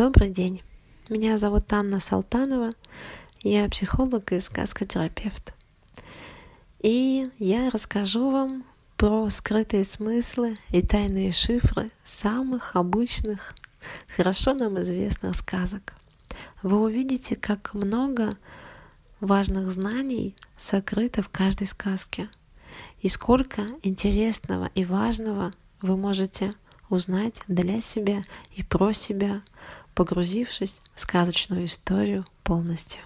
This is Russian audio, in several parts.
Добрый день. Меня зовут Анна Салтанова. Я психолог и сказкотерапевт. И я расскажу вам про скрытые смыслы и тайные шифры самых обычных, хорошо нам известных сказок. Вы увидите, как много важных знаний сокрыто в каждой сказке, и сколько интересного и важного вы можете узнать для себя и про себя, погрузившись в сказочную историю полностью.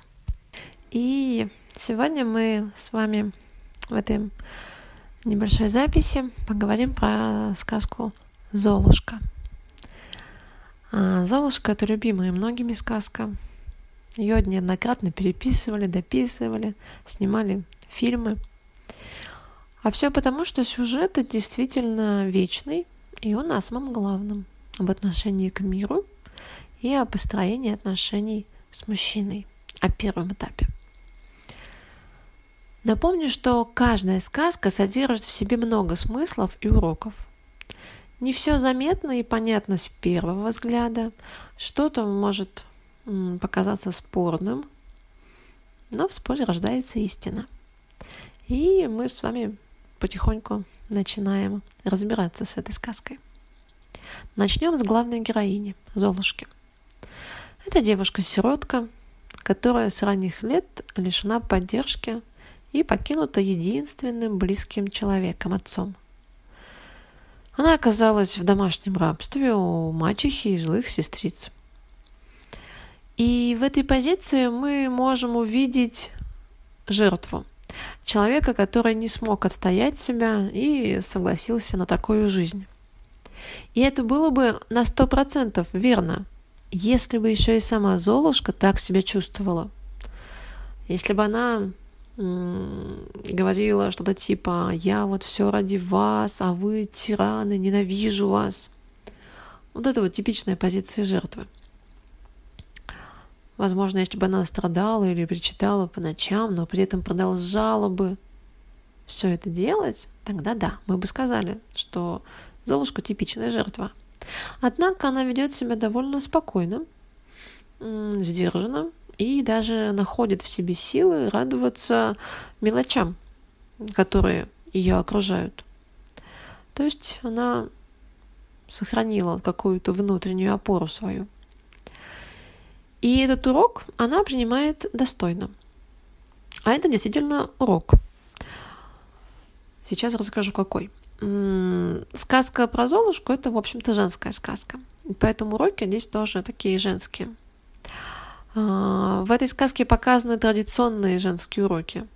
И сегодня мы с вами в этой небольшой записи поговорим про сказку «Золушка». А, «Золушка» — это любимая многими сказка. Ее неоднократно переписывали, дописывали, снимали фильмы. А все потому, что сюжет действительно вечный, и он о самом главном, об отношении к миру и о построении отношений с мужчиной, о первом этапе. Напомню, что каждая сказка содержит в себе много смыслов и уроков. Не все заметно и понятно с первого взгляда, что-то может показаться спорным, но в споре рождается истина. И мы с вами потихоньку начинаем разбираться с этой сказкой. Начнем с главной героини, Золушки. Это девушка-сиротка, которая с ранних лет лишена поддержки и покинута единственным близким человеком, отцом. Она оказалась в домашнем рабстве у мачехи и злых сестриц. И в этой позиции мы можем увидеть жертву – человека, который не смог отстоять себя и согласился на такую жизнь. И это было бы на сто процентов верно, если бы еще и сама Золушка так себя чувствовала. Если бы она говорила что-то типа «я вот все ради вас, а вы тираны, ненавижу вас». Вот это вот типичная позиция жертвы. Возможно, если бы она страдала или причитала по ночам, но при этом продолжала бы все это делать, тогда да, мы бы сказали, что Золушка типичная жертва. Однако она ведет себя довольно спокойно, сдержанно и даже находит в себе силы радоваться мелочам, которые ее окружают. То есть она сохранила какую-то внутреннюю опору свою. И этот урок она принимает достойно. А это действительно урок. Сейчас расскажу, какой. Сказка про Золушку – это, в общем-то, женская сказка. Поэтому уроки здесь тоже такие женские. А, в этой сказке показаны традиционные женские уроки.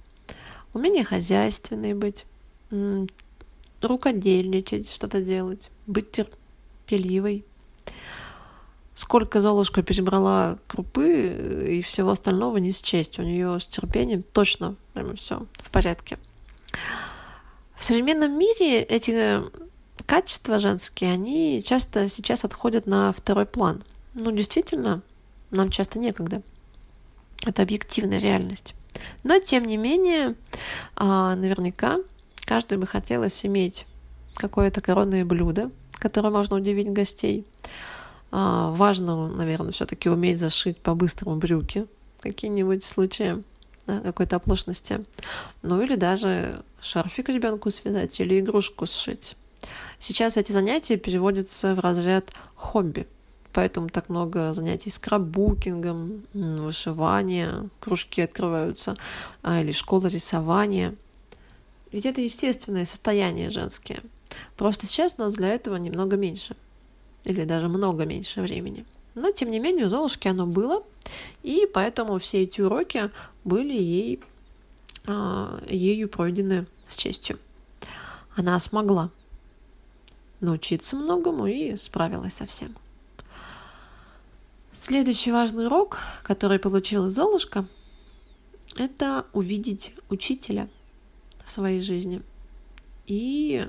Умение хозяйственной быть, рукодельничать, что-то делать, быть терпеливой – сколько Золушка перебрала крупы и всего остального не счесть. У нее с терпением точно прямо все в порядке. В современном мире эти качества женские, они часто сейчас отходят на второй план. Ну, действительно, нам часто некогда. Это объективная реальность. Но, тем не менее, а, наверняка каждый бы хотелось иметь какое-то коронное блюдо, которое можно удивить гостей – а, важно, наверное, все-таки уметь зашить по-быстрому брюки какие-нибудь в да, какой-то оплошности. Ну или даже шарфик ребенку связать или игрушку сшить. Сейчас эти занятия переводятся в разряд хобби. Поэтому так много занятий скраббукингом, вышивания, кружки открываются, а, или школа рисования. Ведь это естественное состояние женские. Просто сейчас у нас для этого немного меньше – или даже много меньше времени. Но, тем не менее, у Золушки оно было, и поэтому все эти уроки были ей, а, ею пройдены с честью. Она смогла научиться многому и справилась со всем. Следующий важный урок, который получила Золушка, это увидеть учителя в своей жизни и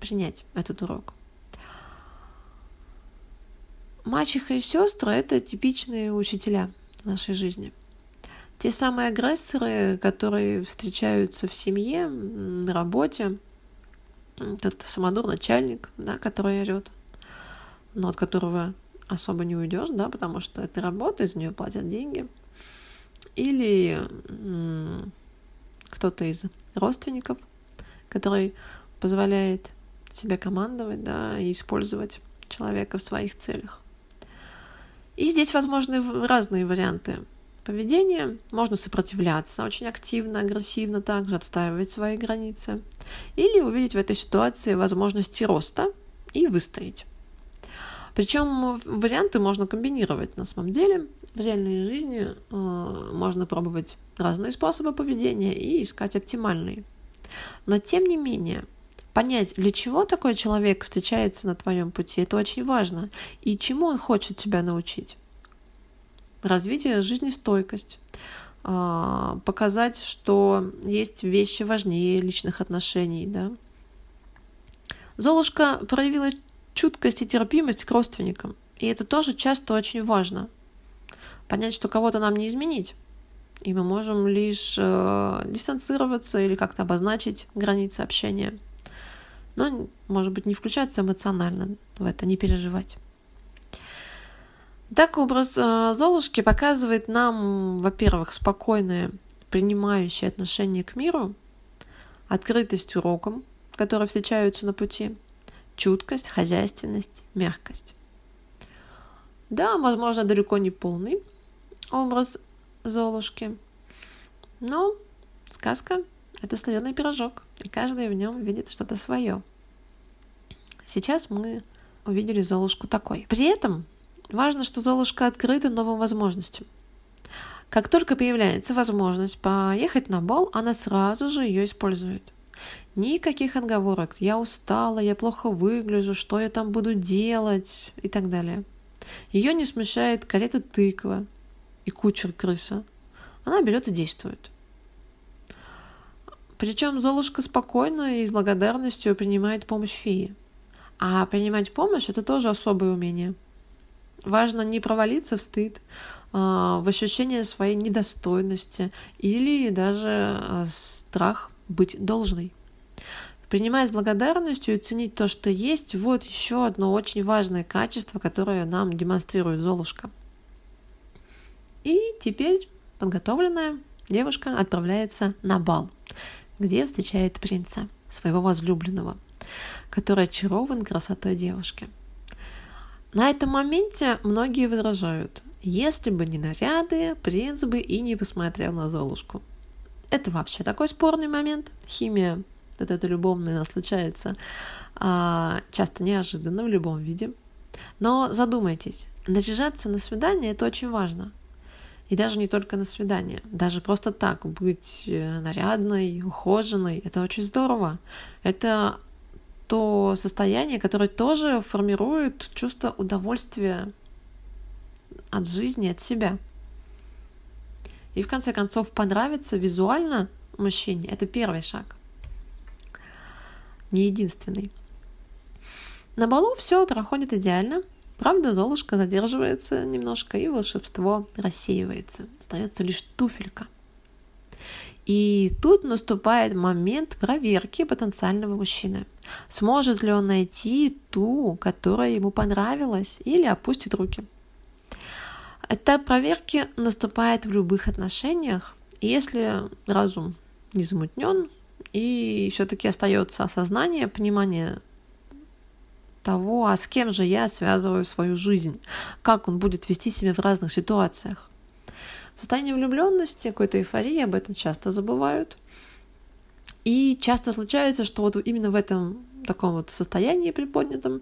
принять этот урок. Мачеха и сестры – это типичные учителя нашей жизни. Те самые агрессоры, которые встречаются в семье, на работе. Этот самодур начальник, да, который орет, но от которого особо не уйдешь, да, потому что это работа, из нее платят деньги. Или кто-то из родственников, который позволяет себе командовать, да, и использовать человека в своих целях. И здесь возможны разные варианты поведения. Можно сопротивляться очень активно, агрессивно также, отстаивать свои границы. Или увидеть в этой ситуации возможности роста и выстоять. Причем варианты можно комбинировать на самом деле. В реальной жизни э, можно пробовать разные способы поведения и искать оптимальные. Но тем не менее, понять, для чего такой человек встречается на твоем пути, это очень важно. И чему он хочет тебя научить. Развитие жизнестойкость, э, показать, что есть вещи важнее личных отношений, да. Золушка проявила чуткость и терпимость к родственникам. И это тоже часто очень важно. Понять, что кого-то нам не изменить. И мы можем лишь э, дистанцироваться или как-то обозначить границы общения. Но, может быть, не включаться эмоционально в это, не переживать. Так образ э, Золушки показывает нам, во-первых, спокойное, принимающее отношение к миру, открытость урокам, которые встречаются на пути – чуткость, хозяйственность, мягкость. Да, возможно, далеко не полный образ Золушки, но сказка – это слоеный пирожок, и каждый в нем видит что-то свое. Сейчас мы увидели Золушку такой. При этом важно, что Золушка открыта новым возможностям. Как только появляется возможность поехать на бал, она сразу же ее использует – Никаких отговорок. Я устала, я плохо выгляжу, что я там буду делать и так далее. Ее не смущает карета тыква и кучер крыса. Она берет и действует. Причем Золушка спокойно и с благодарностью принимает помощь феи. А принимать помощь – это тоже особое умение. Важно не провалиться в стыд, а, в ощущение своей недостойности или даже а, страх быть должной. Принимая с благодарностью и ценить то, что есть, вот еще одно очень важное качество, которое нам демонстрирует Золушка. И теперь подготовленная девушка отправляется на бал, где встречает принца, своего возлюбленного, который очарован красотой девушки. На этом моменте многие возражают, если бы не наряды, принц бы и не посмотрел на Золушку. Это вообще такой спорный момент. Химия вот это любовное нас случается а, часто неожиданно в любом виде. Но задумайтесь, наряжаться на свидание это очень важно. И даже не только на свидание, даже просто так быть э, нарядной, ухоженной, это очень здорово. Это то состояние, которое тоже формирует чувство удовольствия от жизни, от себя. И в конце концов понравиться визуально мужчине – это первый шаг не единственный. На балу все проходит идеально, правда Золушка задерживается немножко и волшебство рассеивается. Остается лишь туфелька. И тут наступает момент проверки потенциального мужчины. Сможет ли он найти ту, которая ему понравилась, или опустит руки. Этап проверки наступает в любых отношениях, если разум не замутнен, и все-таки остается осознание, понимание того, а с кем же я связываю свою жизнь, как он будет вести себя в разных ситуациях. В состоянии влюбленности, какой-то эйфории, об этом часто забывают. И часто случается, что вот именно в этом таком вот состоянии приподнятом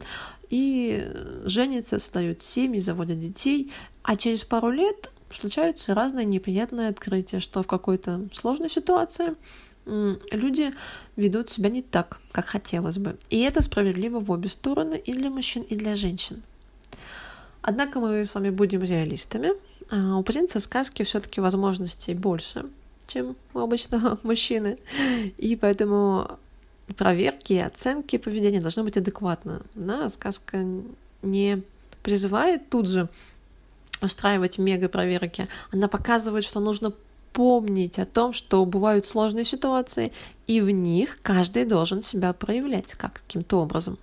и женятся, создают семьи, заводят детей, а через пару лет случаются разные неприятные открытия, что в какой-то сложной ситуации люди ведут себя не так, как хотелось бы. И это справедливо в обе стороны, и для мужчин, и для женщин. Однако мы с вами будем реалистами. А у принца в сказке все-таки возможностей больше, чем у обычного мужчины. И поэтому проверки и оценки поведения должны быть адекватны. Да, сказка не призывает тут же устраивать мега проверки. Она показывает, что нужно помнить о том, что бывают сложные ситуации, и в них каждый должен себя проявлять как каким-то образом.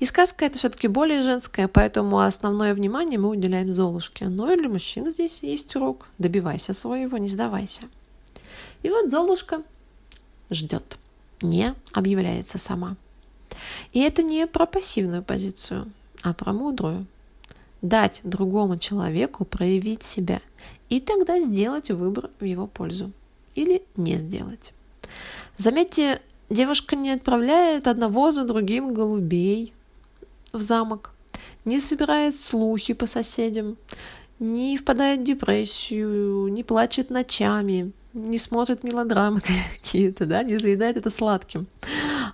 И сказка это все-таки более женская, поэтому основное внимание мы уделяем Золушке. Но и для мужчин здесь есть урок. Добивайся своего, не сдавайся. И вот Золушка ждет, не объявляется сама. И это не про пассивную позицию, а про мудрую. Дать другому человеку проявить себя и тогда сделать выбор в его пользу или не сделать. Заметьте, девушка не отправляет одного за другим голубей в замок, не собирает слухи по соседям, не впадает в депрессию, не плачет ночами, не смотрит мелодрамы какие-то, да, не заедает это сладким.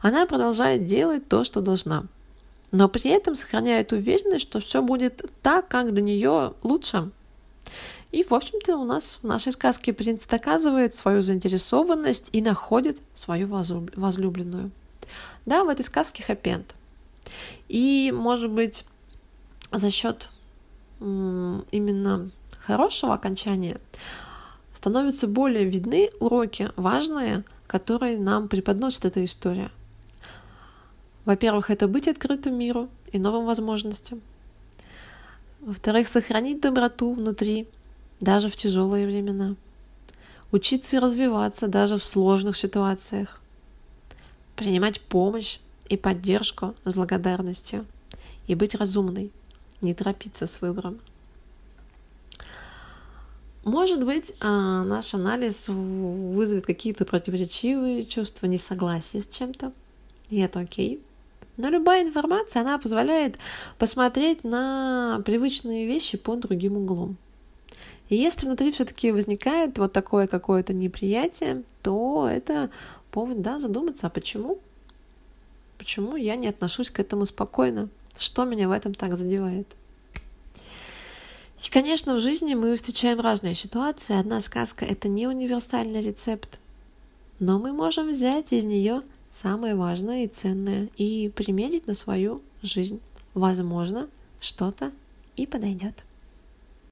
Она продолжает делать то, что должна. Но при этом сохраняет уверенность, что все будет так, как для нее лучше. И, в общем-то, у нас в нашей сказке принц доказывает свою заинтересованность и находит свою возлюбленную. Да, в этой сказке хэппи И, может быть, за счет именно хорошего окончания становятся более видны уроки важные, которые нам преподносит эта история. Во-первых, это быть открытым миру и новым возможностям. Во-вторых, сохранить доброту внутри, даже в тяжелые времена. Учиться и развиваться даже в сложных ситуациях. Принимать помощь и поддержку с благодарностью. И быть разумной, не торопиться с выбором. Может быть, а, наш анализ вызовет какие-то противоречивые чувства, несогласия с чем-то, и это окей. Но любая информация, она позволяет посмотреть на привычные вещи под другим углом. И если внутри все-таки возникает вот такое какое-то неприятие, то это повод, да, задуматься, а почему? Почему я не отношусь к этому спокойно? Что меня в этом так задевает? И, конечно, в жизни мы встречаем разные ситуации. Одна сказка — это не универсальный рецепт, но мы можем взять из нее самое важное и ценное и примерить на свою жизнь. Возможно, что-то и подойдет.